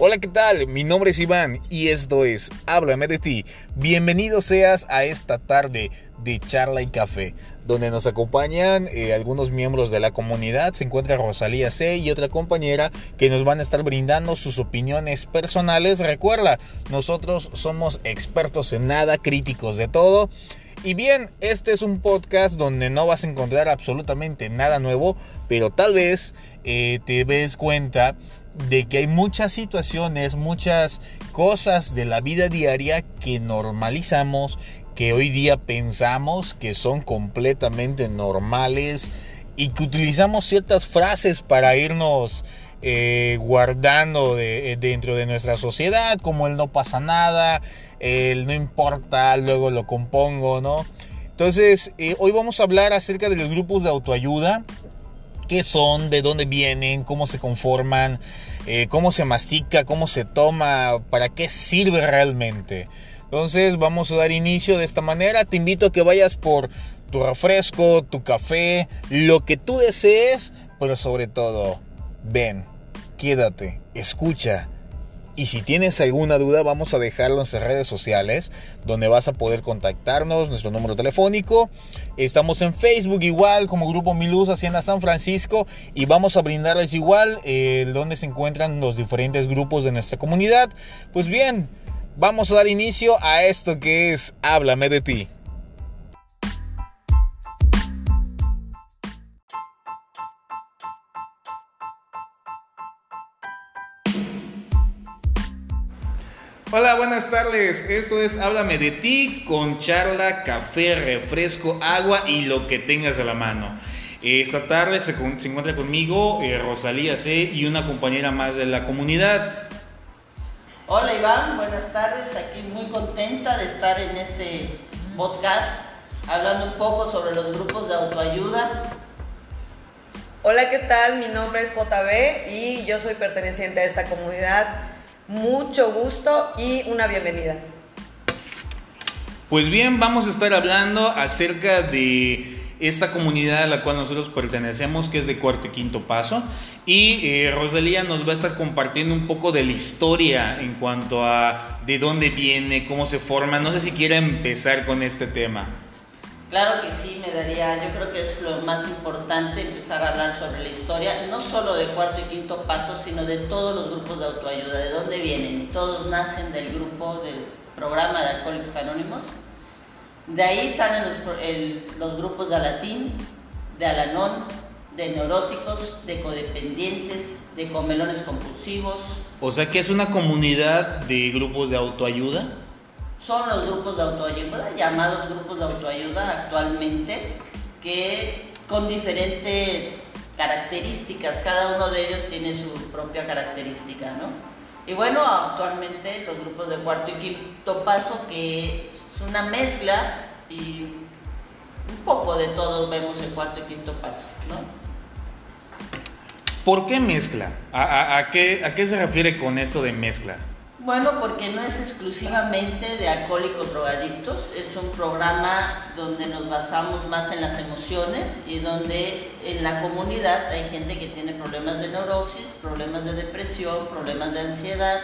Hola, ¿qué tal? Mi nombre es Iván y esto es Háblame de ti. Bienvenido seas a esta tarde de charla y café, donde nos acompañan eh, algunos miembros de la comunidad. Se encuentra Rosalía C y otra compañera que nos van a estar brindando sus opiniones personales. Recuerda, nosotros somos expertos en nada, críticos de todo. Y bien, este es un podcast donde no vas a encontrar absolutamente nada nuevo, pero tal vez eh, te des cuenta de que hay muchas situaciones, muchas cosas de la vida diaria que normalizamos, que hoy día pensamos que son completamente normales y que utilizamos ciertas frases para irnos eh, guardando de, dentro de nuestra sociedad, como el no pasa nada, el no importa, luego lo compongo, ¿no? Entonces, eh, hoy vamos a hablar acerca de los grupos de autoayuda, qué son, de dónde vienen, cómo se conforman, eh, cómo se mastica, cómo se toma, para qué sirve realmente. Entonces vamos a dar inicio de esta manera. Te invito a que vayas por tu refresco, tu café, lo que tú desees, pero sobre todo, ven, quédate, escucha y si tienes alguna duda, vamos a dejarlo en nuestras redes sociales, donde vas a poder contactarnos, nuestro número telefónico. Estamos en Facebook igual, como Grupo Miluz Hacienda San Francisco, y vamos a brindarles igual eh, donde se encuentran los diferentes grupos de nuestra comunidad. Pues bien, vamos a dar inicio a esto que es Háblame de ti. Hola, buenas tardes. Esto es Háblame de ti con charla, café, refresco, agua y lo que tengas a la mano. Esta tarde se, encuentra conmigo eh, Rosalía C y una compañera más de la comunidad. Hola Iván, buenas tardes. Aquí muy contenta de estar en este podcast hablando un poco sobre los grupos de autoayuda. Hola, ¿qué tal? Mi nombre es JB y yo soy perteneciente a esta comunidad mucho gusto y una bienvenida. Pues bien, vamos a estar hablando acerca de esta comunidad a la cual nosotros pertenecemos, que es de cuarto y quinto paso. Y eh, Rosalía nos va a estar compartiendo un poco de la historia en cuanto a de dónde viene, cómo se forma. No sé si quiera empezar con este tema. Claro que sí, me daría, yo creo que es lo más importante empezar a hablar sobre la historia, no solo de cuarto y quinto paso, sino de todos los grupos de autoayuda, de dónde vienen. Todos nacen del grupo, del programa de Alcohólicos Anónimos. De ahí salen los, los grupos de Alatín, de Alanón, de neuróticos, de codependientes, de comelones compulsivos. O sea que es una comunidad de grupos de autoayuda son los grupos de autoayuda, llamados grupos de autoayuda actualmente, que con diferentes características, cada uno de ellos tiene su propia característica, ¿no? Y bueno, actualmente los grupos de cuarto y quinto paso, que es una mezcla y un poco de todos vemos en cuarto y quinto paso, ¿no? ¿Por qué mezcla? ¿A, qué, ¿A qué se refiere con esto de mezcla? Bueno, porque no es exclusivamente de alcohólicos drogadictos, es un programa donde nos basamos más en las emociones y donde en la comunidad hay gente que tiene problemas de neurosis, problemas de depresión, problemas de ansiedad,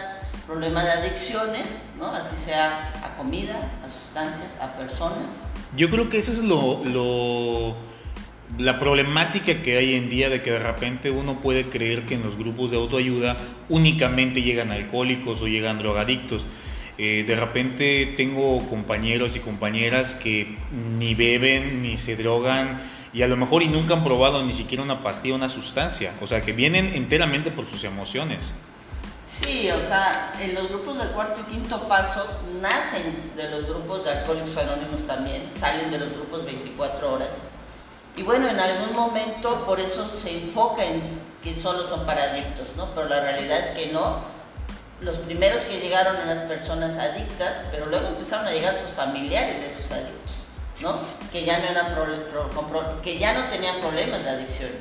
problemas de adicciones, ¿no? Así sea a comida, a sustancias, a personas. Yo creo que eso es lo, lo la problemática que hay en día de que de repente uno puede creer que en los grupos de autoayuda únicamente llegan alcohólicos o llegan drogadictos. Eh, de repente tengo compañeros y compañeras que ni beben ni se drogan y a lo mejor y nunca han probado ni siquiera una pastilla, una sustancia. O sea, que vienen enteramente por sus emociones. Sí, o sea, en los grupos de cuarto y quinto paso nacen de los grupos de alcohólicos anónimos también, salen de los grupos 24 horas y bueno, en algún momento por eso se enfoca en que solo son para adictos, ¿no? Pero la realidad es que no. Los primeros que llegaron eran las personas adictas, pero luego empezaron a llegar sus familiares de esos adictos, ¿no? Que ya no, eran que ya no tenían problemas de adicciones.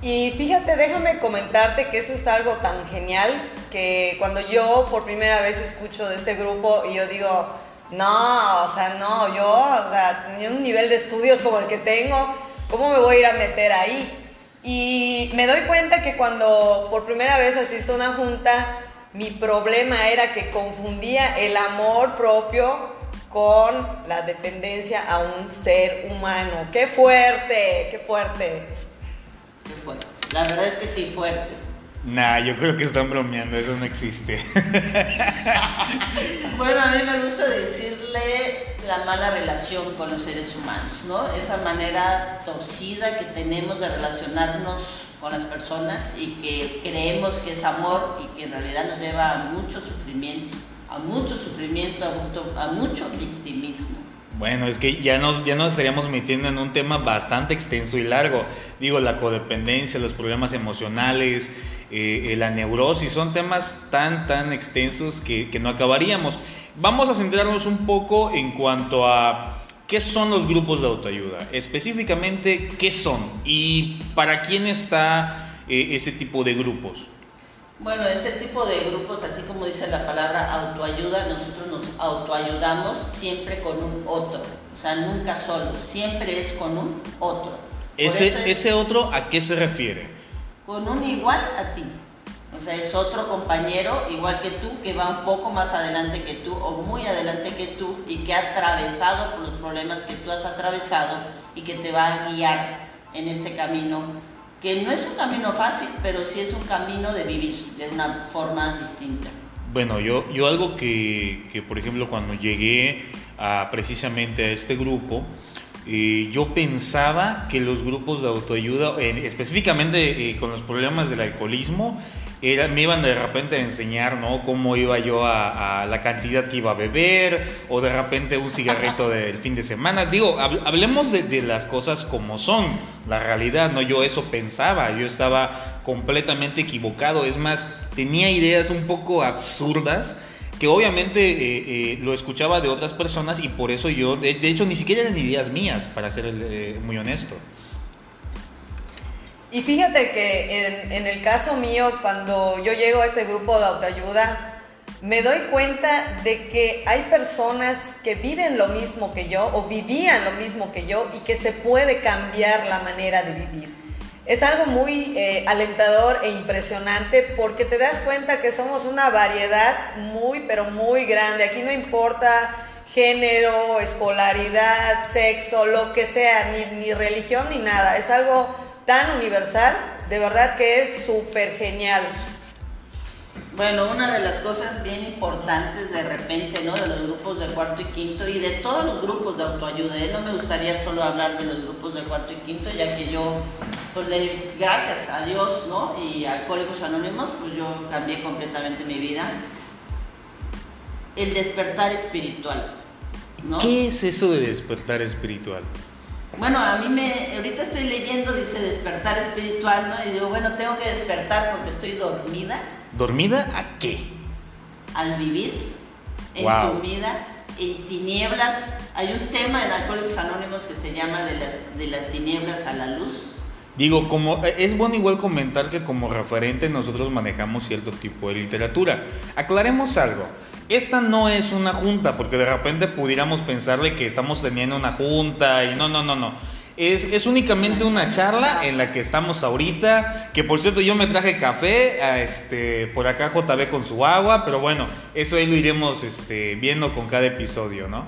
Y fíjate, déjame comentarte que eso es algo tan genial que cuando yo por primera vez escucho de este grupo y yo digo, no, o sea, no, yo, o sea, tenía un nivel de estudios como el que tengo, ¿Cómo me voy a ir a meter ahí? Y me doy cuenta que cuando por primera vez asisto a una junta, mi problema era que confundía el amor propio con la dependencia a un ser humano. ¡Qué fuerte! ¡Qué fuerte! ¡Qué fuerte! La verdad es que sí, fuerte. Nah, yo creo que están bromeando, eso no existe. bueno, a mí me gusta decirle la mala relación con los seres humanos, ¿no? Esa manera torcida que tenemos de relacionarnos con las personas y que creemos que es amor y que en realidad nos lleva a mucho sufrimiento, a mucho sufrimiento, a mucho, a mucho victimismo. Bueno, es que ya nos, ya nos estaríamos metiendo en un tema bastante extenso y largo. Digo, la codependencia, los problemas emocionales, eh, la neurosis, son temas tan, tan extensos que, que no acabaríamos. Vamos a centrarnos un poco en cuanto a ¿Qué son los grupos de autoayuda? Específicamente, ¿qué son? ¿Y para quién está eh, ese tipo de grupos? Bueno, este tipo de grupos, así como dice la palabra autoayuda, nosotros nos autoayudamos siempre con un otro. O sea, nunca solo, siempre es con un otro. Ese, ¿Ese otro a qué se refiere? Con un igual a ti. O sea, es otro compañero igual que tú, que va un poco más adelante que tú o muy adelante que tú y que ha atravesado los problemas que tú has atravesado y que te va a guiar en este camino, que no es un camino fácil, pero sí es un camino de vivir de una forma distinta. Bueno, yo, yo algo que, que por ejemplo, cuando llegué a, precisamente a este grupo, eh, yo pensaba que los grupos de autoayuda, específicamente eh, con los problemas del alcoholismo, me iban de repente a enseñar, ¿no? Cómo iba yo a, la cantidad que iba a beber, o de repente un cigarrito del fin de semana. Digo, hablemos de, las cosas como son, la realidad, ¿no? Yo eso pensaba, yo estaba completamente equivocado, es más, tenía ideas un poco absurdas que obviamente eh, eh, lo escuchaba de otras personas y por eso yo, de, hecho, ni siquiera eran ideas mías, para ser eh, muy honesto. Y fíjate que en, el caso mío, cuando yo llego a este grupo de autoayuda, me doy cuenta de que hay personas que viven lo mismo que yo o vivían lo mismo que yo y que se puede cambiar la manera de vivir. Es algo muy eh, alentador e impresionante porque te das cuenta que somos una variedad muy, pero muy grande. Aquí no importa género, escolaridad, sexo, lo que sea, ni, ni religión ni nada. Es algo tan universal, de verdad que es súper genial. Bueno, una de las cosas bien importantes de repente, ¿no? De los grupos de cuarto y quinto y de todos los grupos de autoayuda. ¿eh? No me gustaría solo hablar de los grupos de cuarto y quinto, ya que yo, pues le, gracias a Dios, ¿no? Y a Alcohólicos Anónimos, pues yo cambié completamente mi vida. El despertar espiritual, ¿no? ¿Qué es eso de despertar espiritual? Bueno, a mí me, ahorita estoy leyendo, dice despertar espiritual, ¿no? Y digo, bueno, tengo que despertar porque estoy dormida. ¿Dormida a qué? Al vivir, en tu vida, en tinieblas. Hay un tema en Alcohólicos Anónimos que se llama de las, de las tinieblas a la luz. Digo, como es bueno igual comentar que como referente nosotros manejamos cierto tipo de literatura. Aclaremos algo. Esta no es una junta, porque de repente pudiéramos pensarle que estamos teniendo una junta y no, no, no, no. Es, es, únicamente una charla en la que estamos ahorita. Que por cierto, yo me traje café. A este, por acá JB con su agua. Pero bueno, eso ahí lo iremos este, viendo con cada episodio, ¿no?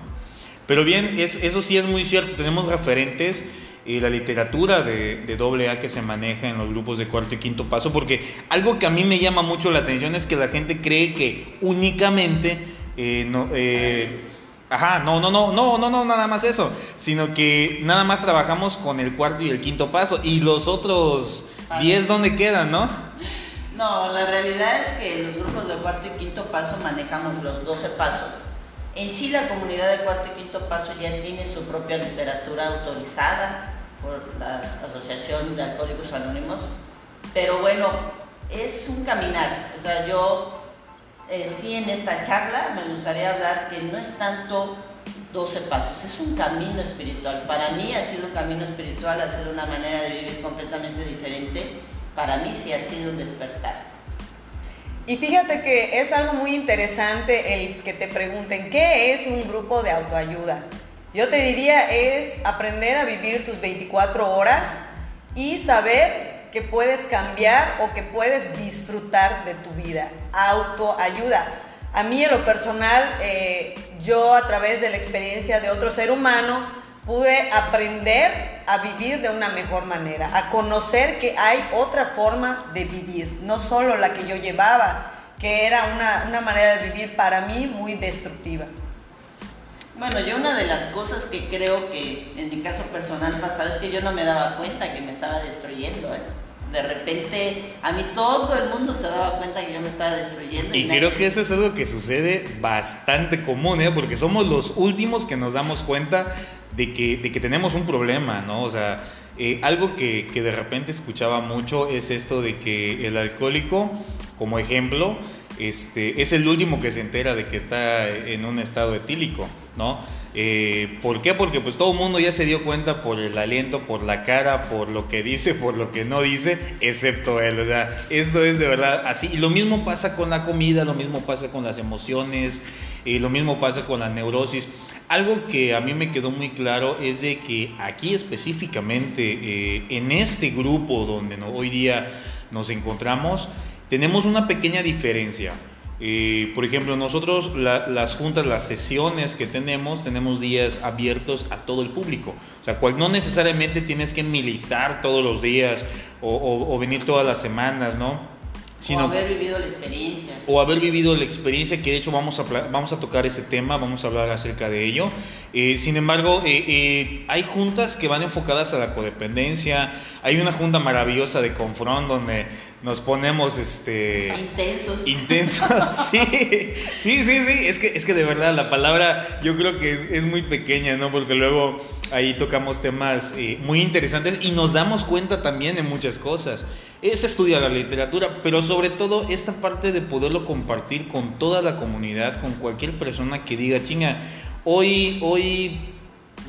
Pero bien, es, eso sí es muy cierto. Tenemos referentes y la literatura de, de doble A que se maneja en los grupos de cuarto y quinto paso, porque algo que a mí me llama mucho la atención es que la gente cree que únicamente, eh, no, eh, ajá, no, no, no, no, no, no, nada más eso, sino que nada más trabajamos con el cuarto y el quinto paso, y los otros 10, ¿dónde quedan, no? No, la realidad es que los grupos de cuarto y quinto paso manejamos los 12 pasos. En sí la comunidad de cuarto y quinto paso ya tiene su propia literatura autorizada, por la Asociación de Alcohólicos Anónimos. Pero bueno, es un caminar. O sea, yo eh, sí en esta charla me gustaría hablar que no es tanto 12 pasos, es un camino espiritual. Para mí ha sido un camino espiritual, ha sido una manera de vivir completamente diferente. Para mí sí ha sido un despertar. Y fíjate que es algo muy interesante el que te pregunten, ¿qué es un grupo de autoayuda? Yo te diría es aprender a vivir tus 24 horas y saber que puedes cambiar o que puedes disfrutar de tu vida. Autoayuda. A mí en lo personal, eh, yo a través de la experiencia de otro ser humano, pude aprender a vivir de una mejor manera, a conocer que hay otra forma de vivir, no solo la que yo llevaba, que era una, una manera de vivir para mí muy destructiva. Bueno, yo una de las cosas que creo que en mi caso personal pasaba es que yo no me daba cuenta que me estaba destruyendo. ¿eh? De repente a mí todo el mundo se daba cuenta que yo me estaba destruyendo. Y, creo que eso es algo que sucede bastante común, ¿eh? porque somos los últimos que nos damos cuenta de que, de que tenemos un problema, ¿no? O sea, eh, algo que, que de repente escuchaba mucho es esto de que el alcohólico, como ejemplo, este, es el último que se entera de que está en un estado etílico, ¿no? Eh, ¿Por qué? Porque pues todo el mundo ya se dio cuenta por el aliento, por la cara, por lo que dice, por lo que no dice, excepto él. O esto es de verdad así. Y lo mismo pasa con la comida, lo mismo pasa con las emociones, y lo mismo pasa con la neurosis. Algo que a mí me quedó muy claro es de que aquí específicamente, eh, en este grupo donde hoy día nos encontramos, tenemos una pequeña diferencia. Eh, por ejemplo, nosotros las juntas, las sesiones que tenemos, tenemos días abiertos a todo el público. O sea, cual, no necesariamente tienes que militar todos los días o venir todas las semanas, ¿no? O haber vivido la experiencia. O haber vivido la experiencia, que de hecho vamos a, vamos a tocar ese tema, vamos a hablar acerca de ello. Eh, sin embargo, eh, eh, hay juntas que van enfocadas a la codependencia. Hay una junta maravillosa de Confront donde nos ponemos este intensos. Intensos, sí. Sí, sí, sí. Es que, es que de verdad la palabra yo creo que es, es muy pequeña, ¿no? Porque luego ahí tocamos temas muy interesantes y nos damos cuenta también de muchas cosas es estudiar la literatura, pero sobre todo esta parte de poderlo compartir con toda la comunidad, con cualquier persona que diga, chinga, hoy, hoy,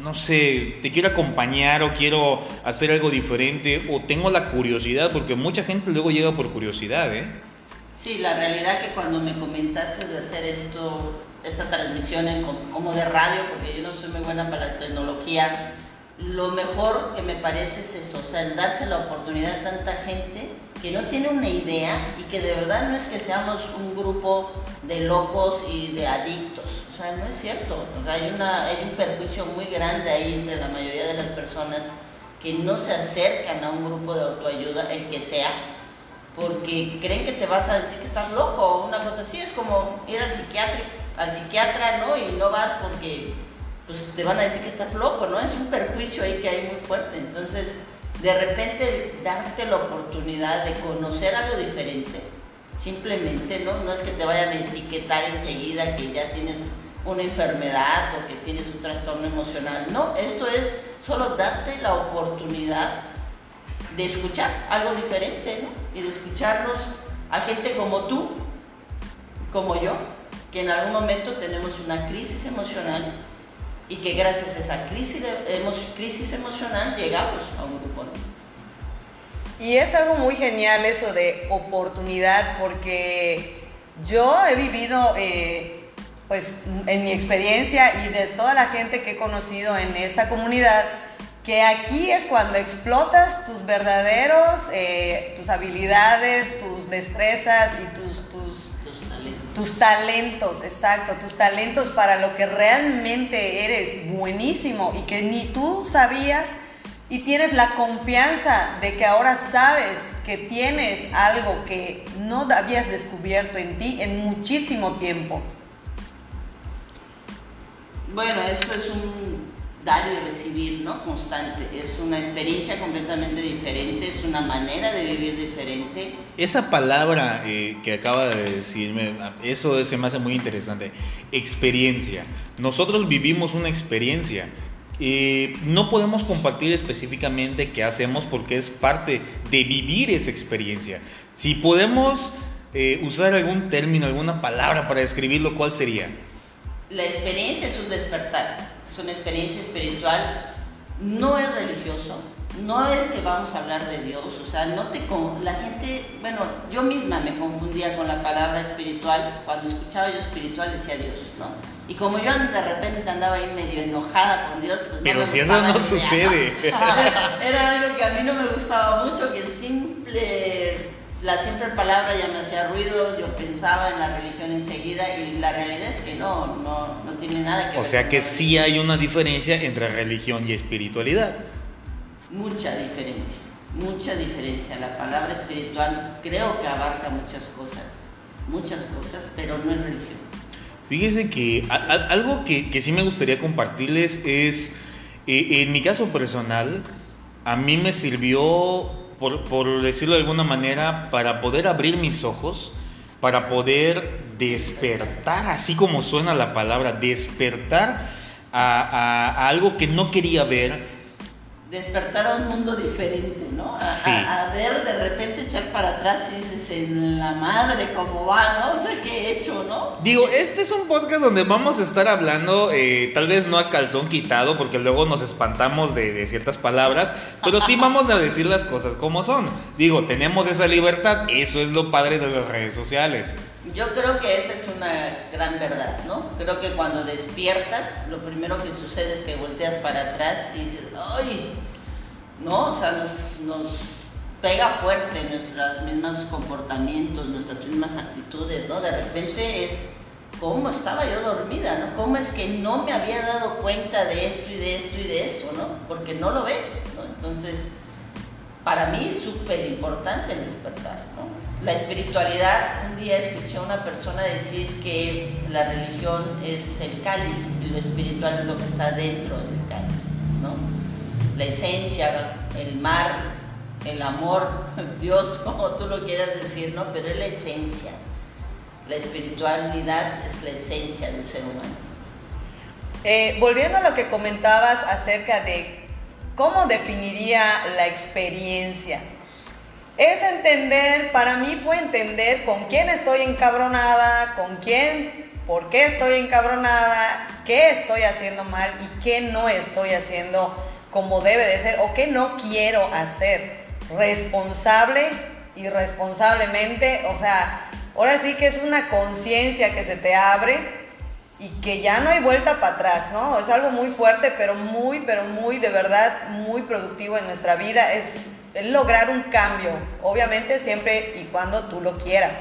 no sé, te quiero acompañar o quiero hacer algo diferente o tengo la curiosidad, porque mucha gente luego llega por curiosidad, ¿eh? Sí, la realidad que cuando me comentaste de hacer esto, esta transmisión como de radio, porque yo no soy muy buena para la tecnología, lo mejor que me parece es eso, o sea, el darse la oportunidad a tanta gente que no tiene una idea y que de verdad no es que seamos un grupo de locos y de adictos, o sea, no es cierto, o sea, hay, una, hay un perjuicio muy grande ahí entre la mayoría de las personas que no se acercan a un grupo de autoayuda, el que sea, porque creen que te vas a decir que estás loco o una cosa así, es como ir al psiquiatra, al psiquiatra, ¿no? Y no vas porque pues te van a decir que estás loco, ¿no? Es un perjuicio ahí que hay muy fuerte. Entonces, de repente, darte la oportunidad de conocer algo diferente, simplemente, ¿no? No es que te vayan a etiquetar enseguida que ya tienes una enfermedad o que tienes un trastorno emocional. No, esto es solo darte la oportunidad de escuchar algo diferente, ¿no? Y de escucharlos a gente como tú, como yo, que en algún momento tenemos una crisis emocional y que gracias a esa crisis, crisis emocional llegamos a un grupo. Y es algo muy genial eso de oportunidad porque yo he vivido, eh, pues en mi experiencia y de toda la gente que he conocido en esta comunidad, que aquí es cuando explotas tus verdaderos, eh, tus habilidades, tus destrezas y tus tus talentos, exacto, tus talentos para lo que realmente eres buenísimo y que ni tú sabías y tienes la confianza de que ahora sabes que tienes algo que no habías descubierto en ti en muchísimo tiempo. Bueno, esto es un dar y recibir, ¿no? Constante. Es una experiencia completamente diferente, es una manera de vivir diferente. Esa palabra eh, que acaba de decirme, eso se me hace muy interesante. Experiencia. Nosotros vivimos una experiencia. Eh, no podemos compartir específicamente qué hacemos porque es parte de vivir esa experiencia. Si podemos eh, usar algún término, alguna palabra para describirlo, ¿cuál sería? La experiencia es un despertar es una experiencia espiritual, no es religioso, no es que vamos a hablar de Dios, o sea, no te con la gente, bueno, yo misma me confundía con la palabra espiritual, cuando escuchaba yo espiritual decía Dios, ¿no? Y como yo de repente andaba ahí medio enojada con Dios, pues Pero no si eso no sucede. Era algo que a mí no me gustaba mucho, que el simple, la simple palabra ya me hacía ruido, yo pensaba en la religión enseguida y la realidad es que no, no, no tiene nada que O ver sea con que sí hay una diferencia entre religión y espiritualidad. Mucha diferencia, mucha diferencia. La palabra espiritual creo que abarca muchas cosas, muchas cosas, pero no es religión. Fíjese que a- a- algo que, que sí me gustaría compartirles es, eh, en mi caso personal, a mí me sirvió, por, decirlo de alguna manera, para poder abrir mis ojos, para poder despertar, así como suena la palabra, despertar a algo que no quería ver, Despertar a un mundo diferente, ¿no? A, Sí. a- a ver, de repente echar para atrás y dices, en la madre, ¿cómo va, no? O sea, ¿qué he hecho, no? Digo, este es un podcast donde vamos a estar hablando, eh, tal vez no a calzón quitado, porque luego nos espantamos de, de ciertas palabras, pero sí vamos a decir las cosas como son. Digo, tenemos esa libertad, eso es lo padre de las redes sociales. Yo creo que esa es una gran verdad, ¿no? Creo que cuando despiertas, lo primero que sucede es que volteas para atrás y dices, ¡ay! ¿No? O sea, nos, nos pega fuerte nuestros mismos comportamientos, nuestras mismas actitudes, ¿no? De repente es, ¿cómo estaba yo dormida, no? ¿Cómo es que no me había dado cuenta de esto y de esto y de esto, ¿no? Porque no lo ves, ¿no? Entonces, para mí es súper importante el despertar, ¿no? La espiritualidad, un día escuché a una persona decir que la religión es el cáliz y lo espiritual es lo que está dentro del cáliz, ¿no? La esencia, el mar, el amor, Dios, como tú lo quieras decir, ¿no? Pero es la esencia. La espiritualidad es la esencia del ser humano. Eh, volviendo a lo que comentabas acerca de cómo definiría la experiencia, es entender, para mí fue entender con quién estoy encabronada, con quién, por qué estoy encabronada, qué estoy haciendo mal y qué no estoy haciendo como debe de ser o qué no quiero hacer. Responsable y responsablemente, o sea, ahora sí que es una conciencia que se te abre y que ya no hay vuelta para atrás, ¿no? Es algo muy fuerte, pero muy, pero muy, de verdad, muy productivo en nuestra vida. Es, lograr un cambio, obviamente siempre y cuando tú lo quieras.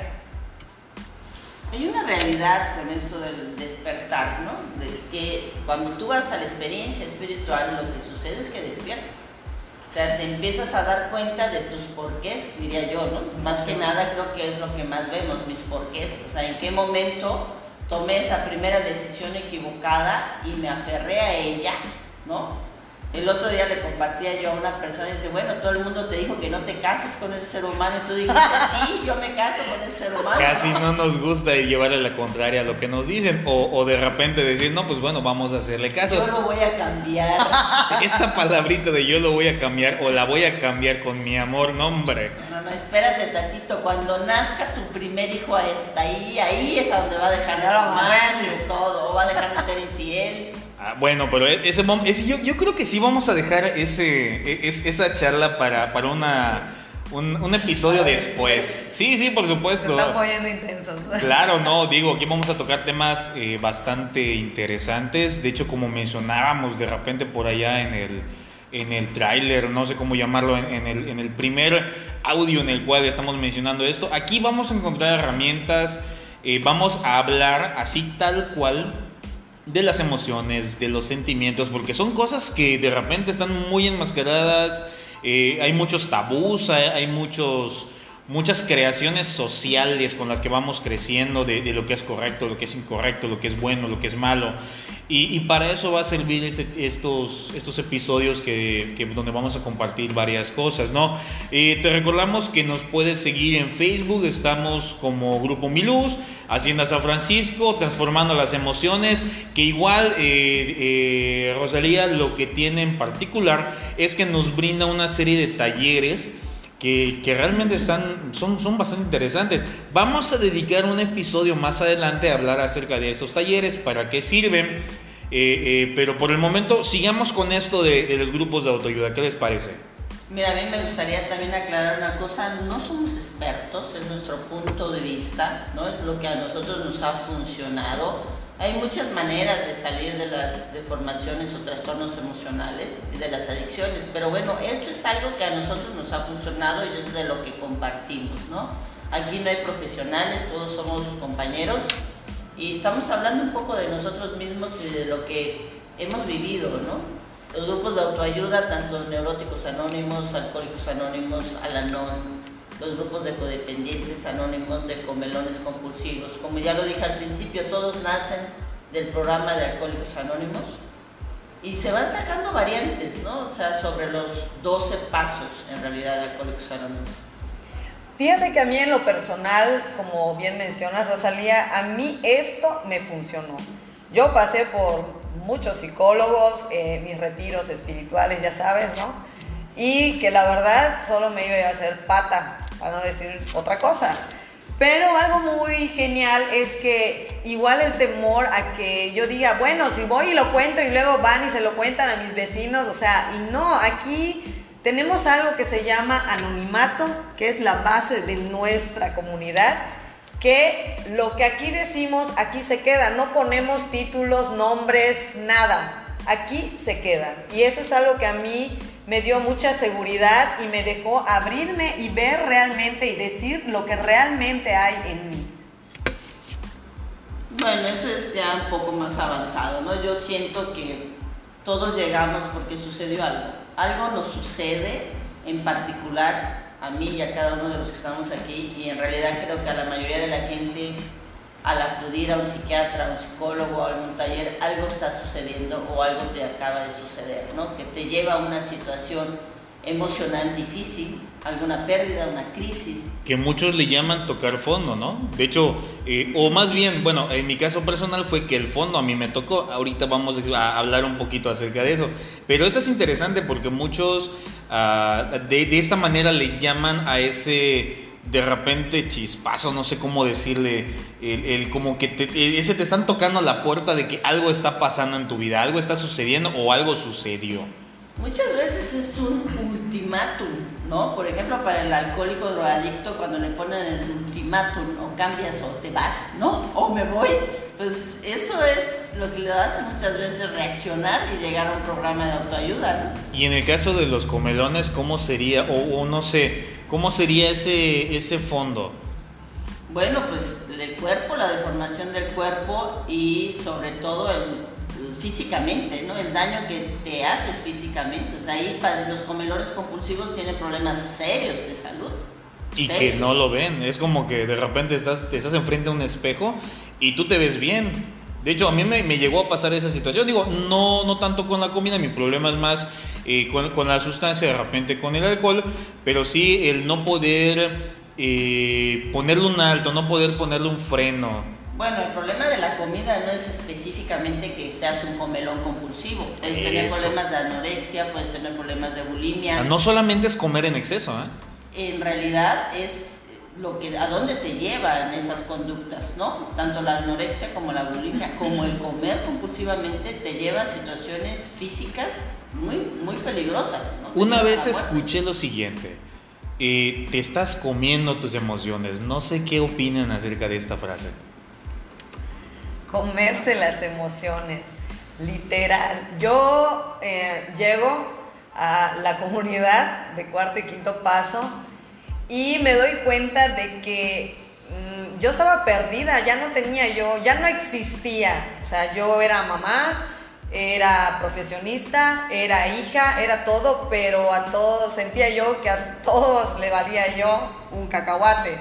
Hay una realidad con esto del despertar, ¿no? De que cuando tú vas a la experiencia espiritual, lo que sucede es que despiertas. O sea, te empiezas a dar cuenta de tus porqués, diría yo, ¿no? Más que nada creo que es lo que más vemos, mis porqués. O sea, en qué momento tomé esa primera decisión equivocada y me aferré a ella, ¿no? El otro día le compartía yo a una persona y dice, bueno, todo el mundo te dijo que no te cases con ese ser humano y tú dijiste, sí, yo me caso con ese ser humano. Casi no nos gusta llevarle la contraria a lo que nos dicen, o, o de repente decir, no, pues bueno, vamos a hacerle caso. Yo lo voy a cambiar. Esa palabrita de yo lo voy a cambiar o la voy a cambiar con mi amor, no hombre. No, no, espérate tantito. Cuando nazca su primer hijo ahí, ahí es a donde va a dejar de amé. y todo, o va a dejar de ser infiel. Ah, bueno, pero ese, mom- ese- yo, yo creo que sí vamos a dejar ese, e- es- esa charla para, para una, un, un episodio después. Sí, sí, por Se supuesto. están poniendo intensos. Claro, no, digo, aquí vamos a tocar temas eh, bastante interesantes. De hecho, como mencionábamos de repente por allá en el, en el tráiler, no sé cómo llamarlo, en, en el, en el primer audio en el cual estamos mencionando esto, aquí vamos a encontrar herramientas, eh, vamos a hablar así tal cual de las emociones, de los sentimientos, porque son cosas que de repente están muy enmascaradas, eh, hay muchos tabús, hay, hay muchos, muchas creaciones sociales con las que vamos creciendo de, lo que es correcto, lo que es incorrecto, lo que es bueno, lo que es malo. Y, para eso va a servir ese- estos, estos episodios que, que- donde vamos a compartir varias cosas, ¿no? Eh, te recordamos que nos puedes seguir en Facebook, estamos como Grupo Miluz, Hacienda San Francisco, transformando las emociones, que igual eh, eh, Rosalía lo que tiene en particular es que nos brinda una serie de talleres que, realmente están, son, son bastante interesantes. Vamos a dedicar un episodio más adelante a hablar acerca de estos talleres, para qué sirven, eh, eh, pero por el momento sigamos con esto de, de los grupos de autoayuda. ¿Qué les parece? Mira, a mí me gustaría también aclarar una cosa, no somos expertos, es nuestro punto de vista, ¿no? Es lo que a nosotros nos ha funcionado. Hay muchas maneras de salir de las deformaciones o trastornos emocionales y de las adicciones, pero bueno, esto es algo que a nosotros nos ha funcionado y es de lo que compartimos, ¿no? Aquí no hay profesionales, todos somos compañeros y estamos hablando un poco de nosotros mismos y de lo que hemos vivido, ¿no? los grupos de autoayuda, tanto neuróticos anónimos, alcohólicos anónimos, Alanón, los grupos de codependientes anónimos, de comelones compulsivos. Como ya lo dije al principio, todos nacen del programa de alcohólicos anónimos y se van sacando variantes, ¿no? O sea, sobre los 12 pasos en realidad de alcohólicos anónimos. Fíjate que a mí en lo personal, como bien mencionas Rosalía, a mí esto me funcionó. Yo pasé por muchos psicólogos, eh, mis retiros espirituales, ya sabes, ¿no? Y que la verdad solo me iba a hacer pata, para no decir otra cosa. Pero algo muy genial es que igual el temor a que yo diga, bueno, si voy y lo cuento y luego van y se lo cuentan a mis vecinos, o sea, y no, aquí tenemos algo que se llama anonimato, que es la base de nuestra comunidad que lo que aquí decimos, aquí se queda, no ponemos títulos, nombres, nada, aquí se queda. Y eso es algo que a mí me dio mucha seguridad y me dejó abrirme y ver realmente y decir lo que realmente hay en mí. Bueno, eso es ya un poco más avanzado, ¿no? Yo siento que todos llegamos porque sucedió algo. Algo nos sucede en particular a mí y a cada uno de los que estamos aquí y en realidad creo que a la mayoría de la gente al acudir a un psiquiatra, a un psicólogo, a algún taller, algo está sucediendo o algo te acaba de suceder, ¿no? Que te lleva a una situación emocional difícil, alguna pérdida, una crisis. Que muchos le llaman tocar fondo, ¿no? De hecho, eh, o más bien, bueno, en mi caso personal fue que el fondo a mí me tocó. Ahorita vamos a hablar un poquito acerca de eso. Pero esto es interesante porque muchos uh, de, de, esta manera le llaman a ese de repente chispazo, no sé cómo decirle, el, el como que te, ese te están tocando la puerta de que algo está pasando en tu vida, algo está sucediendo o algo sucedió. Muchas veces es un ultimátum, ¿no? Por ejemplo, para el alcohólico drogadicto, cuando le ponen el ultimátum, o cambias o te vas, ¿no? O me voy, pues eso es lo que le hace muchas veces reaccionar y llegar a un programa de autoayuda, ¿no? Y en el caso de los comelones, ¿cómo sería, o, no sé, cómo sería ese, ese fondo? Bueno, pues el cuerpo, la deformación del cuerpo y sobre todo el físicamente, ¿no? El daño que te haces físicamente. O sea, ahí los comelones compulsivos tienen problemas serios de salud. Y que no lo ven. Es como que de repente estás, te estás enfrente a un espejo y tú te ves bien. De hecho, a mí me, llegó a pasar esa situación. Digo, no, no tanto con la comida, mi problema es más eh, con, la sustancia, de repente con el alcohol, pero sí el no poder eh, ponerle un alto, no poder ponerle un freno. Bueno, el problema de la comida no es específicamente que seas un comelón compulsivo. Puedes tener problemas de anorexia, puedes tener problemas de bulimia. no solamente es comer en exceso, ¿eh? En realidad es lo que a dónde te llevan esas conductas, ¿no? Tanto la anorexia como la bulimia, como el comer compulsivamente te lleva a situaciones físicas muy muy peligrosas. Una vez escuché lo siguiente. Eh, te estás comiendo tus emociones. No sé qué opinan acerca de esta frase comerse las emociones, literal. Yo eh, llego a la comunidad de cuarto y quinto paso y me doy cuenta de que mm, yo estaba perdida, ya no tenía yo, ya no existía. O sea, yo era mamá, era profesionista, era hija, era todo, pero a todos, sentía yo que a todos le valía yo un cacahuate.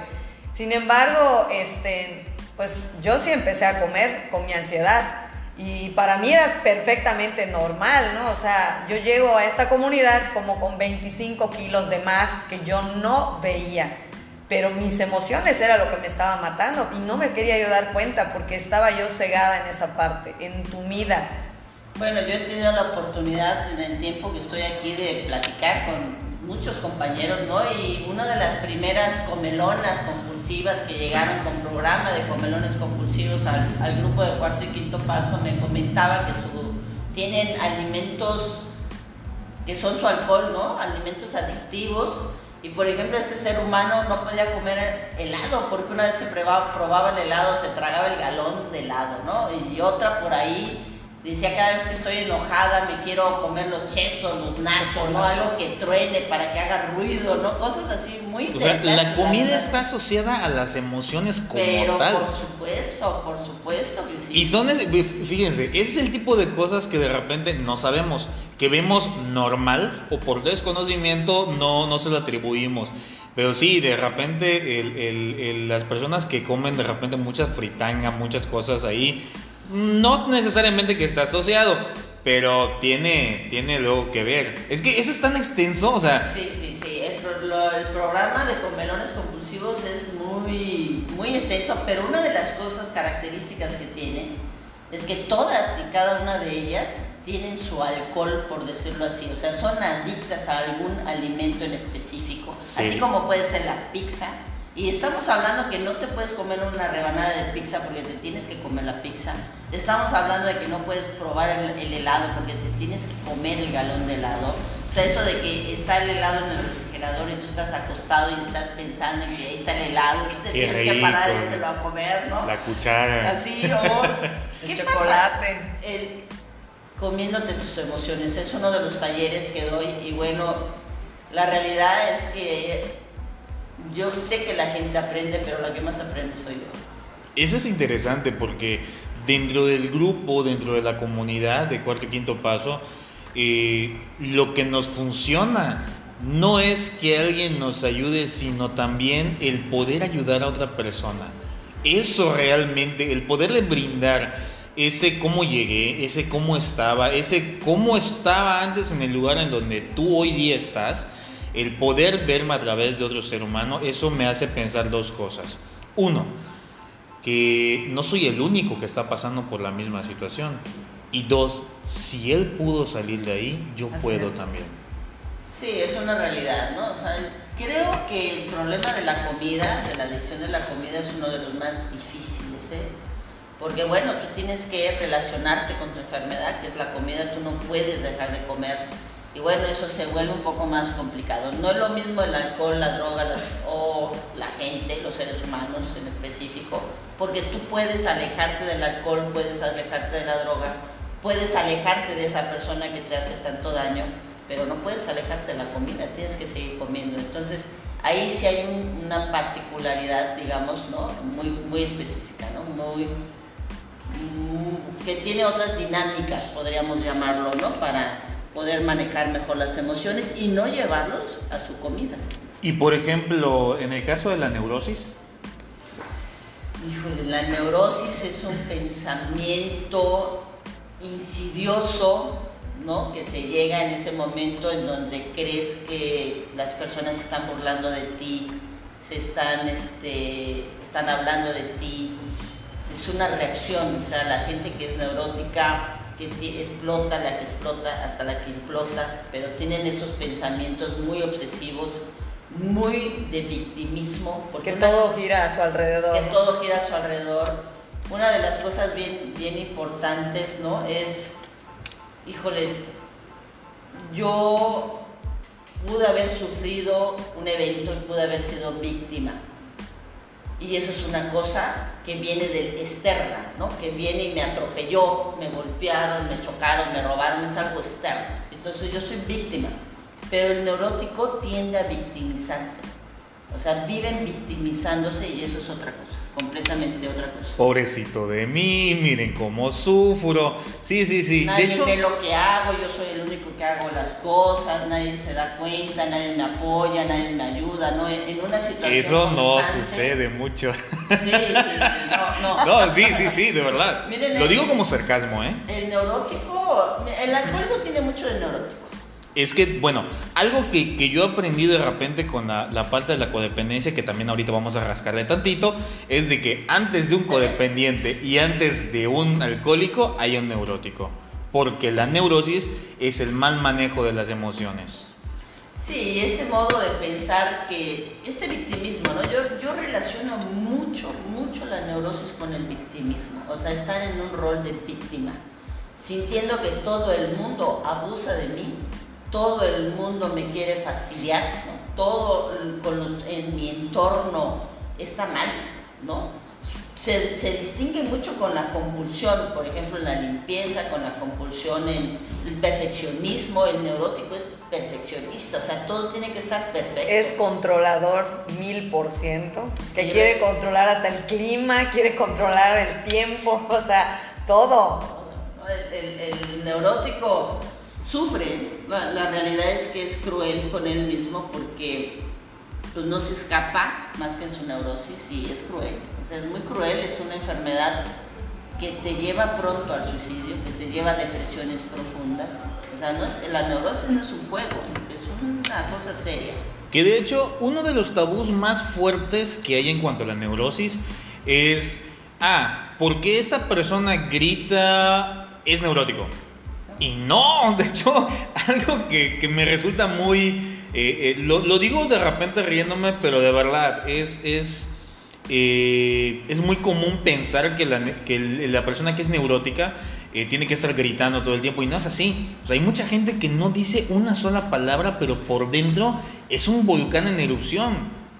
Sin embargo, este, pues yo sí empecé a comer con mi ansiedad. Y para mí era perfectamente normal, ¿no? O sea, yo llego a esta comunidad como con 25 kilos de más que yo no veía. Pero mis emociones era lo que me estaba matando y no me quería yo dar cuenta porque estaba yo cegada en esa parte, entumida. Bueno, yo he tenido la oportunidad en el tiempo que estoy aquí de platicar con muchos compañeros, ¿no? Y una de las primeras comelonas, con que llegaron con programa de comelones compulsivos al, grupo de cuarto y quinto paso me comentaba que su, tienen alimentos que son su alcohol, ¿no? Alimentos adictivos. Y por ejemplo, este ser humano no podía comer helado porque una vez se probaba, probaba el helado, se tragaba el galón de helado, ¿no? Y otra por ahí Decía, cada vez que estoy enojada me quiero comer los chetos, los nachos, ¿no? Algo que truene para que haga ruido, ¿no? Cosas así muy interesantes. O sea, la comida está asociada a las emociones como Pero tal. por supuesto, por supuesto que sí. Y son, fíjense, ese es el tipo de cosas que de repente no sabemos, que vemos normal o por desconocimiento no, no se lo atribuimos. Pero sí, de repente el, el, las personas que comen de repente mucha fritanga, muchas cosas ahí, no necesariamente que está asociado, pero tiene, tiene luego que ver. Es que eso es tan extenso, o sea... Sí, sí, sí. El, programa de comelones compulsivos es muy, muy extenso, pero una de las cosas características que tiene es que todas y cada una de ellas tienen su alcohol, por decirlo así. O sea, son adictas a algún alimento en específico. Así como puede ser la pizza, y estamos hablando que no te puedes comer una rebanada de pizza porque te tienes que comer la pizza. Estamos hablando de que no puedes probar el, helado porque te tienes que comer el galón de helado. O sea, eso de que está el helado en el refrigerador y tú estás acostado y estás pensando en que ahí está el helado, que te tienes que parar y te lo a comer, ¿no? La cuchara. Así, o... el chocolate. El, comiéndote tus emociones. Es uno de los talleres que doy y bueno, la realidad es que yo sé que la gente aprende, pero la que más aprende soy yo. Eso es interesante porque dentro del grupo, dentro de la comunidad de cuarto y quinto paso, eh, lo que nos funciona no es que alguien nos ayude, sino también el poder ayudar a otra persona. Eso realmente, el poderle brindar ese cómo llegué, ese cómo estaba, ese cómo estaba antes en el lugar en donde tú hoy día estás, el poder verme a través de otro ser humano, eso me hace pensar dos cosas. Uno, que no soy el único que está pasando por la misma situación. Y dos, si él pudo salir de ahí, yo puedo también. Sí, es una realidad, ¿no? O sea, creo que el problema de la comida, de la adicción de la comida, es uno de los más difíciles, ¿eh? Porque bueno, tú tienes que relacionarte con tu enfermedad, que es la comida, tú no puedes dejar de comer y bueno, eso se vuelve un poco más complicado. No es lo mismo el alcohol, la droga o la gente, los seres humanos en específico, porque tú puedes alejarte del alcohol, puedes alejarte de la droga, puedes alejarte de esa persona que te hace tanto daño, pero no puedes alejarte de la comida, tienes que seguir comiendo. Entonces, ahí sí hay una particularidad, digamos, ¿no? Muy, muy específica, ¿no? Muy, mm, que tiene otras dinámicas, podríamos llamarlo, ¿no? Para poder manejar mejor las emociones y no llevarlos a su comida. Y por ejemplo, en el caso de la neurosis. Híjole, la neurosis es un pensamiento insidioso, ¿no? Que te llega en ese momento en donde crees que las personas están burlando de ti, se están, este, están hablando de ti. Es una reacción, o sea, la gente que es neurótica que explota, la que explota, hasta la que implota, pero tienen esos pensamientos muy obsesivos, muy de victimismo. Porque todo gira a su alrededor. Que todo gira a su alrededor. Una de las cosas bien, bien importantes, ¿no? Es, híjoles, yo pude haber sufrido un evento y pude haber sido víctima y eso es una cosa que viene del externa, ¿no? Que viene y me atropelló, me golpearon, me chocaron, me robaron, es algo externo. Entonces yo soy víctima, pero el neurótico tiende a victimizarse. O sea, viven victimizándose y eso es otra cosa, completamente otra cosa. Pobrecito de mí, miren cómo sufro. Sí, sí, sí. Nadie de hecho, ve lo que hago, yo soy el único que hago las cosas, nadie se da cuenta, nadie me apoya, nadie me ayuda, ¿no? En una situación Eso no sucede mucho. Sí, sí, sí, no, no. No, sí, sí, sí, de verdad. lo digo como sarcasmo, ¿eh? El neurótico, el alcohólico tiene mucho de neurótico. Es que, bueno, algo que, que, yo he aprendido de repente con la, la, parte de la codependencia, que también ahorita vamos a rascarle tantito, es de que antes de un codependiente y antes de un alcohólico hay un neurótico. Porque la neurosis es el mal manejo de las emociones. Sí, este modo de pensar que, este victimismo, ¿no? Yo, yo relaciono mucho, mucho la neurosis con el victimismo. O sea, estar en un rol de víctima, sintiendo que todo el mundo abusa de mí todo el mundo me quiere fastidiar, ¿no? todo en mi entorno está mal, ¿no? Se, se, distingue mucho con la compulsión, por ejemplo, en la limpieza, con la compulsión en el perfeccionismo, el neurótico es perfeccionista, o sea, todo tiene que estar perfecto. Es controlador mil por ciento, que quiere controlar hasta el clima, quiere controlar el tiempo, o sea, todo. El, el, neurótico sufre, la, realidad es que es cruel con él mismo porque pues, no se escapa más que en su neurosis y es cruel es muy cruel, es una enfermedad que te lleva pronto al suicidio, que te lleva a depresiones profundas. O sea, la neurosis no es un juego, es una cosa seria. Que de hecho, uno de los tabús más fuertes que hay en cuanto a la neurosis es, ah, ¿por qué esta persona grita es neurótico? Y no, de hecho, algo que, me resulta muy... Eh, eh, lo, digo de repente riéndome, pero de verdad, es, es eh, es muy común pensar que la, que la, persona que es neurótica tiene que estar gritando todo el tiempo y no es así. Hay mucha gente que no dice una sola palabra, pero por dentro es un volcán en erupción.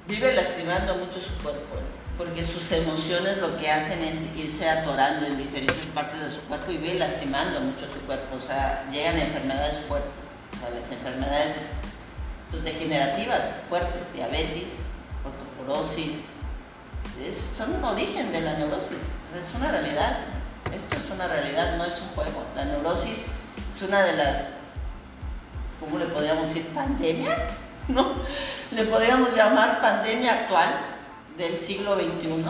Vive lastimando mucho su cuerpo, porque sus emociones lo que hacen es irse atorando en diferentes partes de su cuerpo y vive lastimando mucho su cuerpo. O sea, llegan enfermedades fuertes, o sea, las enfermedades pues, degenerativas fuertes, diabetes, osteoporosis, son un origen de la neurosis, es una realidad. Esto es una realidad, no es un juego. La neurosis es una de las, ¿cómo le podríamos decir? ¿Pandemia? ¿No? Le podríamos llamar pandemia actual del siglo XXI,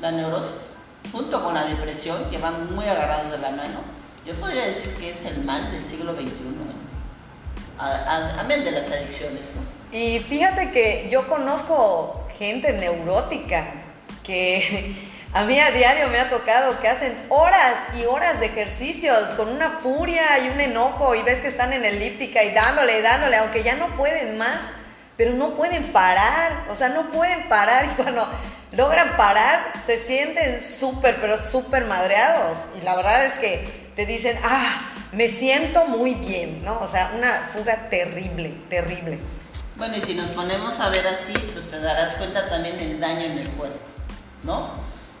la neurosis, junto con la depresión, que van muy agarrados de la mano. Yo podría decir que es el mal del siglo XXI, ¿eh? amén de las adicciones. Y fíjate que yo conozco gente neurótica que a mí a diario me ha tocado que hacen horas y horas de ejercicios con una furia y un enojo y ves que están en elíptica y dándole, dándole, aunque ya no pueden más, pero no pueden parar, o sea, no pueden parar y cuando logran parar se sienten súper, pero súper madreados y la verdad es que te dicen, ah, me siento muy bien, ¿no? O sea, una fuga terrible, terrible. Bueno, y si nos ponemos a ver así, pues te darás cuenta también del daño en el cuerpo. ¿no?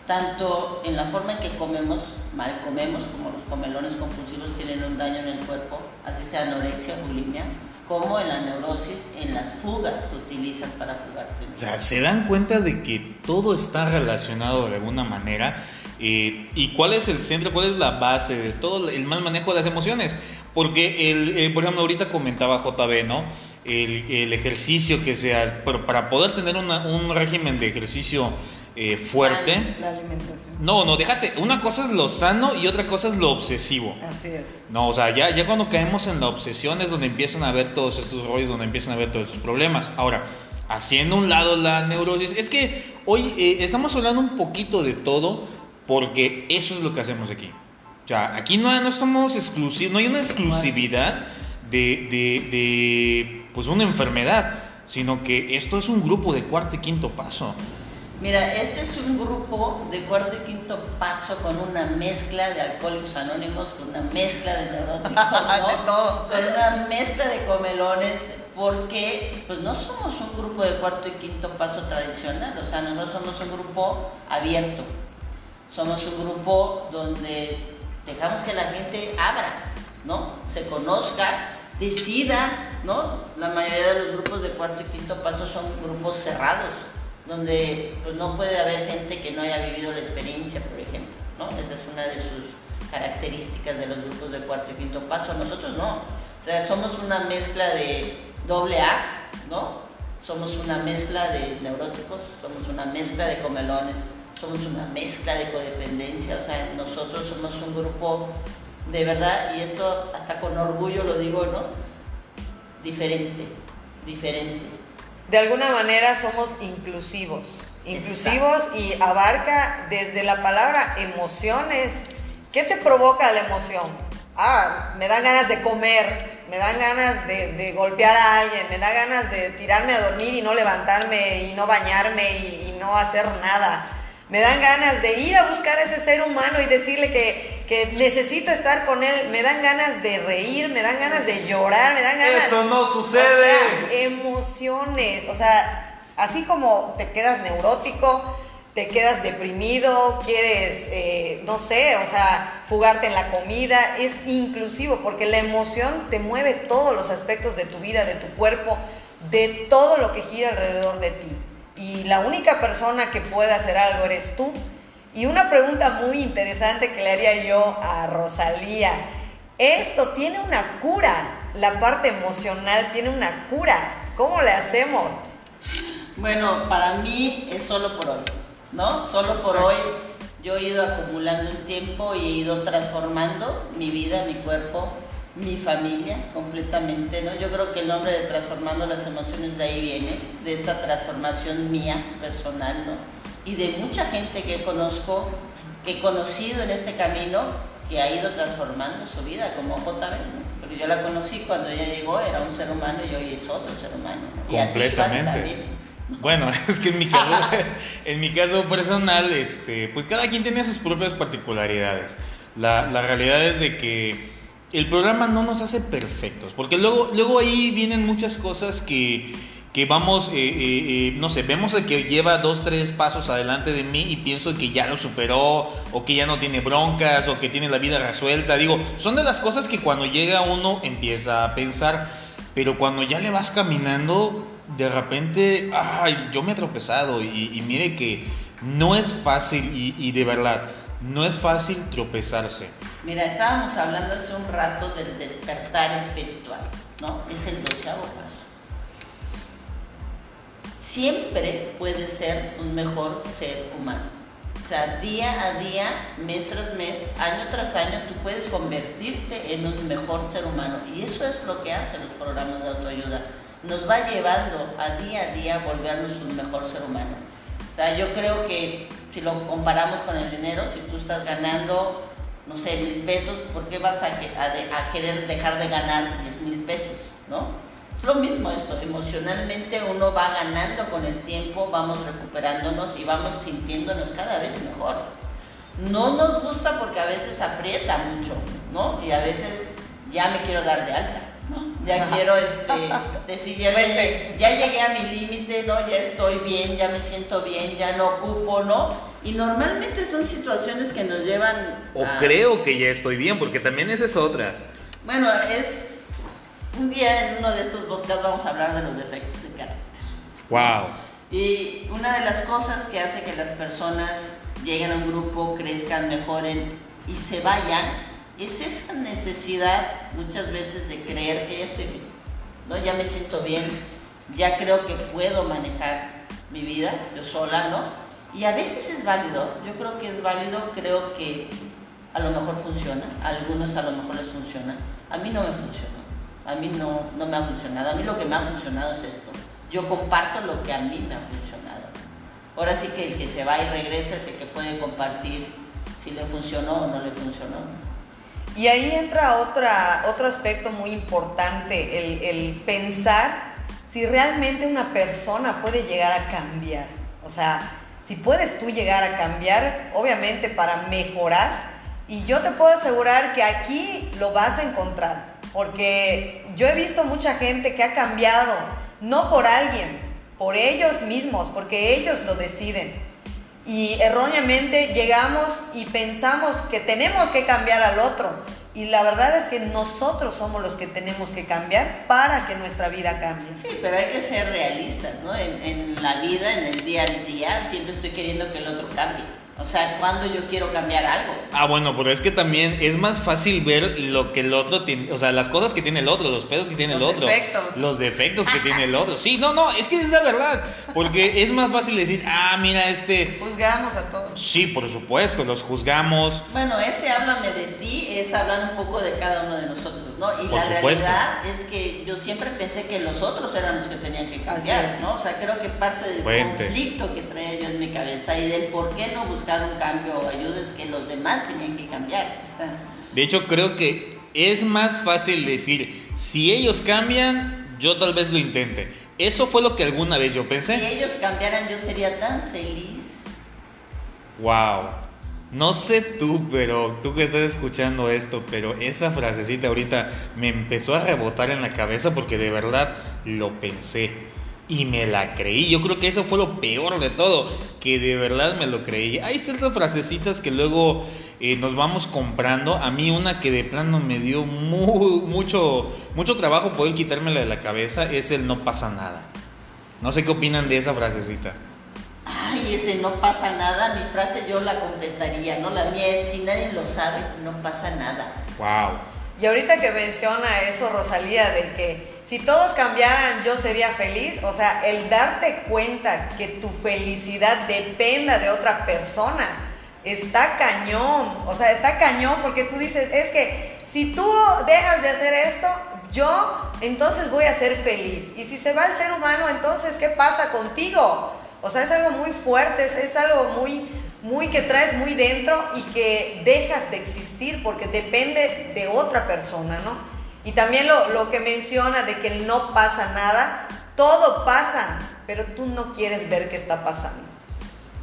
Tanto en la forma en que comemos, mal comemos, como los comelones compulsivos tienen un daño en el cuerpo, así sea anorexia, bulimia, como en la neurosis, en las fugas que utilizas para fugarte. O sea, se dan cuenta de que todo está relacionado de alguna manera. Eh, ¿Y cuál es el centro, cuál es la base de todo el mal manejo de las emociones? Porque, el, eh, por ejemplo, ahorita comentaba JB, ¿no? El, ejercicio que sea, para poder tener un régimen de ejercicio eh, fuerte. La alimentación. No, no, déjate. Una cosa es lo sano y otra cosa es lo obsesivo. Así es. No, o sea, ya, ya cuando caemos en la obsesión es donde empiezan a ver todos estos rollos, donde empiezan a ver todos estos problemas. Ahora, haciendo un lado la neurosis, es que hoy eh, estamos hablando un poquito de todo porque eso es lo que hacemos aquí. O sea, aquí no, no somos exclusivos, no hay una exclusividad de, de, de pues una enfermedad, sino que esto es un grupo de cuarto y quinto paso. Mira, este es un grupo de cuarto y quinto paso con una mezcla de alcohólicos anónimos, con una mezcla de neuróticos, con una mezcla de comelones, porque pues no somos un grupo de cuarto y quinto paso tradicional, o sea, no somos un grupo abierto, somos un grupo donde dejamos que la gente abra, ¿no? Se conozca, decida, ¿no? La mayoría de los grupos de cuarto y quinto paso son grupos cerrados donde pues, no puede haber gente que no haya vivido la experiencia, por ejemplo, ¿no? Esa es una de sus características de los grupos de cuarto y quinto paso. Nosotros no. O sea, somos una mezcla de doble A, ¿no? Somos una mezcla de neuróticos, somos una mezcla de comelones, somos una mezcla de codependencia. O sea, nosotros somos un grupo de verdad, y esto hasta con orgullo lo digo, ¿no? Diferente, diferente de alguna manera somos inclusivos. Inclusivos y abarca desde la palabra emociones. ¿Qué te provoca la emoción? Ah, me dan ganas de comer, me dan ganas de, golpear a alguien, me da ganas de tirarme a dormir y no levantarme y no bañarme y, y no hacer nada. Me dan ganas de ir a buscar a ese ser humano y decirle que que necesito estar con él, me dan ganas de reír, me dan ganas de llorar, me dan ganas... Eso no sucede. O sea, emociones, o sea, así como te quedas neurótico, te quedas deprimido, quieres, eh, no sé, o sea, fugarte en la comida, es inclusivo porque la emoción te mueve todos los aspectos de tu vida, de tu cuerpo, de todo lo que gira alrededor de ti. Y la única persona que puede hacer algo eres tú. Y una pregunta muy interesante que le haría yo a Rosalía, esto tiene una cura, la parte emocional tiene una cura, ¿cómo le hacemos? Bueno, para mí es solo por hoy. ¿no? Solo por hoy yo he ido acumulando un tiempo y he ido transformando mi vida, mi cuerpo, mi familia completamente, ¿no? Yo creo que el nombre de transformando las emociones de ahí viene, de esta transformación mía personal, ¿no? Y de mucha gente que conozco, que he conocido en este camino, que ha ido transformando su vida, como JB, ¿no? Porque yo la conocí cuando ella llegó, era un ser humano y hoy es otro ser humano. Completamente. Bueno, es que en mi caso, en mi caso personal, este, pues cada quien tiene sus propias particularidades. La, la, realidad es de que el programa no nos hace perfectos, porque luego, luego ahí vienen muchas cosas que, que vamos, eh, eh, eh, no sé, vemos el que lleva dos, tres pasos adelante de mí y pienso que ya lo superó, o que ya no tiene broncas, o que tiene la vida resuelta. Digo, son de las cosas que cuando llega uno empieza a pensar, pero cuando ya le vas caminando, de repente, ay, yo me he tropezado y, mire que no es fácil y, de verdad, no es fácil tropezarse. Mira, estábamos hablando hace un rato del despertar espiritual, ¿no? Es el doceavo paso. Siempre puedes ser un mejor ser humano. O sea, día a día, mes tras mes, año tras año, tú puedes convertirte en un mejor ser humano. Y eso es lo que hacen los programas de autoayuda nos va llevando a día a día a volvernos un mejor ser humano. O sea, yo creo que si lo comparamos con el dinero, si tú estás ganando, no sé, mil pesos, ¿por qué vas a, a, querer dejar de ganar 10 mil pesos? ¿No? Lo mismo esto, emocionalmente uno va ganando con el tiempo, vamos recuperándonos y vamos sintiéndonos cada vez mejor. No nos gusta porque a veces aprieta mucho, ¿no? Y a veces ya me quiero dar de alta ya quiero este, decir, ya, llegué a mi límite, ¿no? Ya estoy bien, ya me siento bien, ya no ocupo, ¿no? Y normalmente son situaciones que nos llevan... O creo que ya estoy bien, porque también esa es otra. Bueno, es... Un día en uno de estos podcasts vamos a hablar de los defectos de carácter. Wow. Y una de las cosas que hace que las personas lleguen a un grupo, crezcan, mejoren y se vayan es esa necesidad muchas veces de creer que ya estoy bien, ¿no? Ya me siento bien, ya creo que puedo manejar mi vida yo sola, ¿no? Y a veces es válido, yo creo que es válido, creo que a lo mejor funciona, a algunos a lo mejor les funciona, a mí no me funcionó, a mí no, no me ha funcionado, a mí lo que me ha funcionado es esto, yo comparto lo que a mí me ha funcionado. Ahora sí que el que se va y regresa es el que puede compartir si le funcionó o no le funcionó. Y ahí entra otro aspecto muy importante, el, pensar si realmente una persona puede llegar a cambiar. O sea, si puedes tú llegar a cambiar, obviamente para mejorar. Y yo te puedo asegurar que aquí lo vas a encontrar. Porque yo he visto mucha gente que ha cambiado, no por alguien, por ellos mismos, porque ellos lo deciden y erróneamente llegamos y pensamos que tenemos que cambiar al otro. Y la verdad es que nosotros somos los que tenemos que cambiar para que nuestra vida cambie. Sí, pero hay que ser realistas, ¿no? En, en la vida, en el día a día, siempre estoy queriendo que el otro cambie. O sea, cuando yo quiero cambiar algo. Ah, bueno, pero es que también es más fácil ver lo que el otro tiene, o sea, las cosas que tiene el otro, los pedos que tiene el otro. Defectos. Los defectos que tiene el otro. Sí, no, no, es que es la verdad. Porque es más fácil decir, ah, mira, este. Juzgamos a todos. Sí, por supuesto, los juzgamos. Bueno, este háblame de ti es hablar un poco de cada uno de nosotros, ¿no? Y la realidad es que yo siempre pensé que los otros eran los que tenían que cambiar, ¿no? O sea, creo que parte del conflicto que traía yo en mi cabeza y del por qué no buscar un cambio o ayudas que los demás tienen que cambiar. De hecho, creo que es más fácil decir, si ellos cambian, yo tal vez lo intente. Eso fue lo que alguna vez yo pensé. Si ellos cambiaran, yo sería tan feliz. Wow. No sé tú, pero tú que estás escuchando esto, pero esa frasecita ahorita me empezó a rebotar en la cabeza porque de verdad lo pensé y me la creí. Yo creo que eso fue lo peor de todo, que de verdad me lo creí. Hay ciertas frasecitas que luego eh, nos vamos comprando. A mí una que de plano me dio mucho, mucho trabajo poder quitármela de la cabeza es el no pasa nada. No sé qué opinan de esa frasecita. Ay, ese no pasa nada, mi frase yo la completaría, ¿no? La mía es, si nadie lo sabe, no pasa nada. Wow. Y ahorita que menciona eso, Rosalía, de que si todos cambiaran yo sería feliz, o sea, el darte cuenta que tu felicidad dependa de otra persona, está cañón, o sea, está cañón porque tú dices, es que si tú dejas de hacer esto, yo entonces voy a ser feliz. Y si se va el ser humano, entonces, ¿qué pasa contigo? O sea, es algo muy fuerte, es, algo muy, muy que traes muy dentro y que dejas de existir porque depende de otra persona, ¿no? Y también lo, lo que menciona de que no pasa nada, todo pasa, pero tú no quieres ver qué está pasando.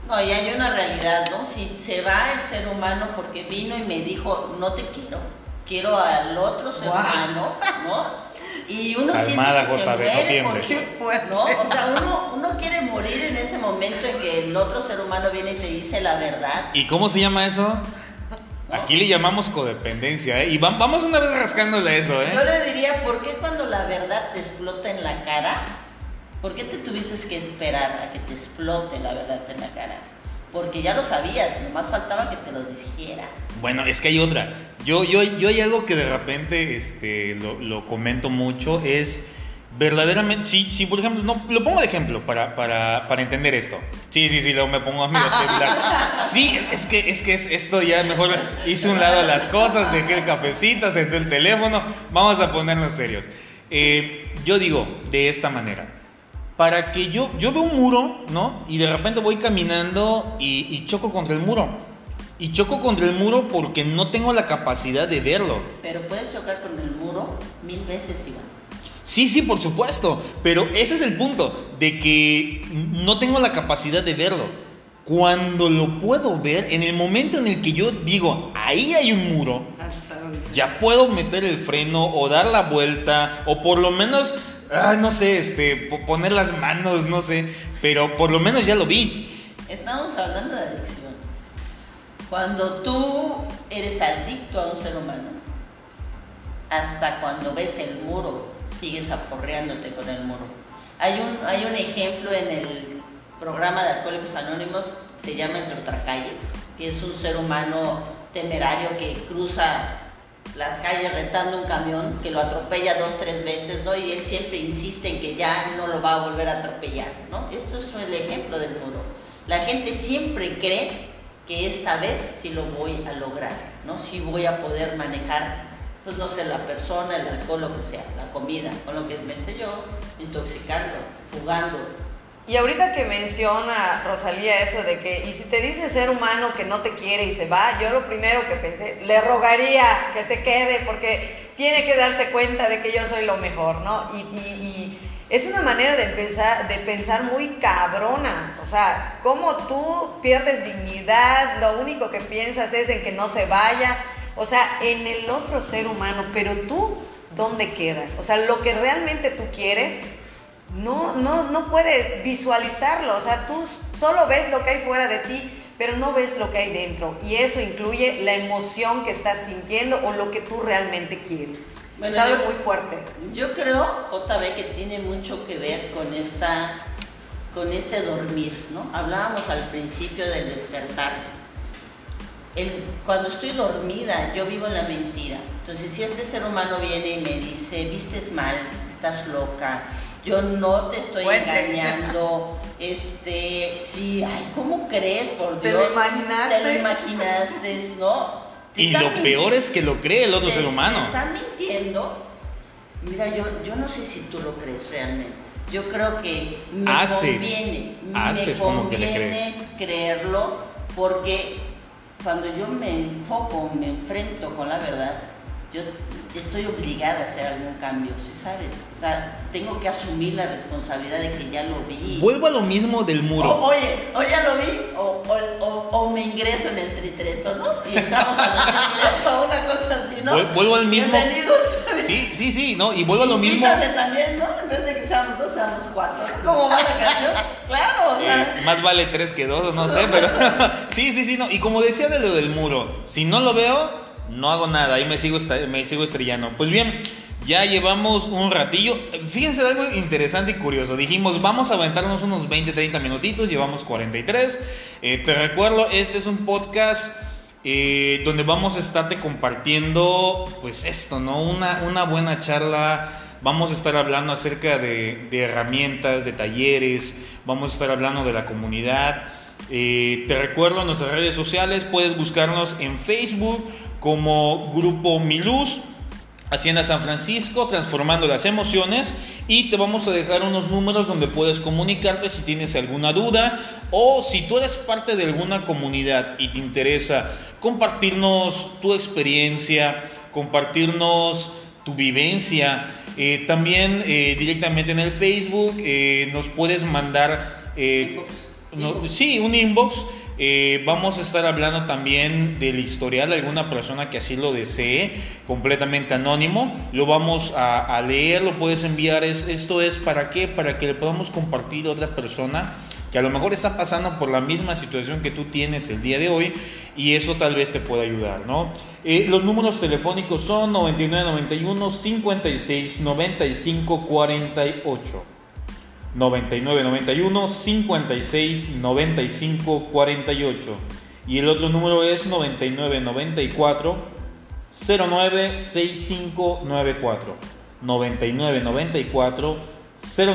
No, y hay una realidad, ¿no? Si se va el ser humano porque vino y me dijo, no te quiero, quiero al otro ser humano, ¿no? Y uno Calmada, siente que se muere no porque, ¿no? O sea, uno, uno quiere morir en ese momento en que el otro ser humano viene y te dice la verdad. ¿Y cómo se llama eso? Aquí le llamamos codependencia, ¿eh? Y vamos una vez rascándole eso, ¿eh? Yo le diría, ¿por qué cuando la verdad te explota en la cara? ¿Por qué te tuviste que esperar a que te explote la verdad en la cara? Porque ya lo sabías, nomás faltaba que te lo dijera. Bueno, es que hay otra. Yo, yo, yo hay algo que de repente este, lo, lo comento mucho, es verdaderamente, sí, sí, por ejemplo, no, lo pongo de ejemplo para, para, para entender esto. Sí, sí, sí, luego me pongo a mi Sí, es que, es que es esto ya mejor hice un lado las cosas, dejé el cafecito, senté el teléfono, vamos a ponernos serios. Eh, yo digo de esta manera, para que yo, yo veo un muro, ¿no? Y de repente voy caminando y, y choco contra el muro. Y choco contra el muro porque no tengo la capacidad de verlo. Pero puedes chocar con el muro mil veces, Iván. Sí, sí, por supuesto, pero ese es el punto, de que no tengo la capacidad de verlo. Cuando lo puedo ver, en el momento en el que yo digo, ahí hay un muro, ya puedo meter el freno o dar la vuelta, o por lo menos, no sé, este, poner las manos, no sé, pero por lo menos ya lo vi. Estamos hablando de. Cuando tú eres adicto a un ser humano, hasta cuando ves el muro sigues aporreándote con el muro. Hay un, hay un ejemplo en el programa de Alcohólicos Anónimos, se llama Entre calles, que es un ser humano temerario que cruza las calles retando un camión, que lo atropella dos, tres veces, ¿no? Y él siempre insiste en que ya no lo va a volver a atropellar, ¿no? Esto es el ejemplo del muro. La gente siempre cree que esta vez sí lo voy a lograr, ¿no? Sí voy a poder manejar pues no sé, la persona, el alcohol, lo que sea, la comida, con lo que me esté yo intoxicando, fugando. Y ahorita que menciona Rosalía eso de que, y si te dice ser humano que no te quiere y se va, yo lo primero que pensé, le rogaría que se quede porque tiene que darse cuenta de que yo soy lo mejor, ¿no? Y, y es una manera de pensar, de pensar muy cabrona, o sea, como tú pierdes dignidad, lo único que piensas es en que no se vaya, o sea, en el otro ser humano, pero tú, ¿dónde quedas? O sea, lo que realmente tú quieres, no, no, no puedes visualizarlo, o sea, tú solo ves lo que hay fuera de ti, pero no ves lo que hay dentro. Y eso incluye la emoción que estás sintiendo o lo que tú realmente quieres. Es algo muy fuerte. Yo creo, vez que tiene mucho que ver con esta con este dormir, ¿no? Hablábamos al principio del despertar cuando estoy dormida, yo vivo en la mentira. Entonces, si este ser humano viene y me dice, vistes mal, estás loca, yo no te estoy engañando, este, sí, ay, ¿cómo crees? Por Dios, ¿Te lo imaginaste? Te lo imaginaste, ¿no? Y lo peor es que lo cree el otro ser humano. Te están mintiendo. Mira, yo, yo no sé si tú lo crees realmente. Yo creo que me conviene, me conviene creerlo porque cuando yo me enfoco, me enfrento con la verdad, yo estoy obligada a hacer algún cambio, ¿sí sabes? O sea, tengo que asumir la responsabilidad de que ya lo vi. Vuelvo a lo mismo del muro. O, oye, o ya lo vi, ingreso en el tritreto, ¿no? Y entramos a los ingresos, una cosa así, ¿no? Vuelvo al mismo. Bienvenidos. Sí, sí, sí, ¿no? Y vuelvo a lo mismo. También, ¿no? En vez de que seamos dos, seamos cuatro. ¿Cómo va la canción? Claro, o sea. Eh, más vale tres que dos, no sé, pero sí, sí, sí, no. Y como decía de lo del muro, si no lo veo, no hago nada, ahí me sigo, me sigo estrellando. Pues bien, ya llevamos un ratillo. Fíjense algo interesante y curioso. Dijimos, vamos a aventarnos unos 20, 30 minutitos, llevamos 43. Eh, te recuerdo, este es un podcast eh, donde vamos a estarte compartiendo, pues esto, ¿no? Una, una buena charla. Vamos a estar hablando acerca de, herramientas, de talleres. Vamos a estar hablando de la comunidad. Eh, te recuerdo en nuestras redes sociales, puedes buscarnos en Facebook como Grupo Miluz, Hacienda San Francisco, transformando las emociones. Y te vamos a dejar unos números donde puedes comunicarte si tienes alguna duda o si tú eres parte de alguna comunidad y te interesa compartirnos tu experiencia, compartirnos tu vivencia. Eh, también eh, directamente en el Facebook eh, nos puedes mandar... No, sí, un inbox eh, vamos a estar hablando también del historial de alguna persona que así lo desee, completamente anónimo. Lo vamos a, leer, lo puedes enviar. Es, esto es para qué? Para que le podamos compartir a otra persona que a lo mejor está pasando por la misma situación que tú tienes el día de hoy y eso tal vez te pueda ayudar, ¿no? Eh, los números telefónicos son 9991 56 95 48. 99 91 56 95 48 y el otro número es 99 94 09 65 94 99 94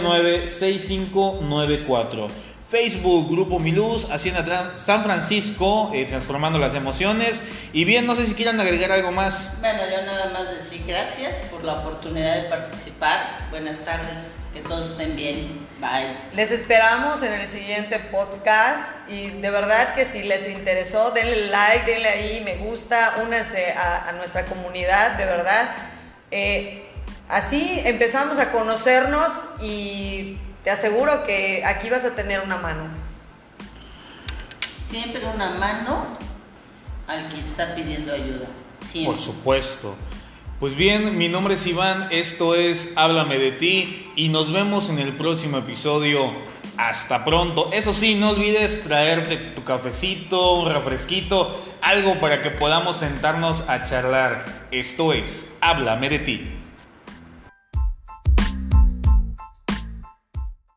09 65 94 Facebook, Grupo Miluz, Hacienda San Francisco, eh, transformando las emociones. Y bien, no sé si quieran agregar algo más. Bueno, yo nada más decir gracias por la oportunidad de participar. Buenas tardes, que todos estén bien. Bye. Les esperamos en el siguiente podcast y de verdad que si les interesó, denle like, denle ahí me gusta, únanse a, a nuestra comunidad, de verdad. Eh, así empezamos a conocernos y te aseguro que aquí vas a tener una mano. Siempre una mano al que está pidiendo ayuda. Siempre. Por supuesto. Pues bien, mi nombre es Iván, esto es Háblame de ti y nos vemos en el próximo episodio. Hasta pronto. Eso sí, no olvides traerte tu cafecito, un refresquito, algo para que podamos sentarnos a charlar. Esto es Háblame de ti.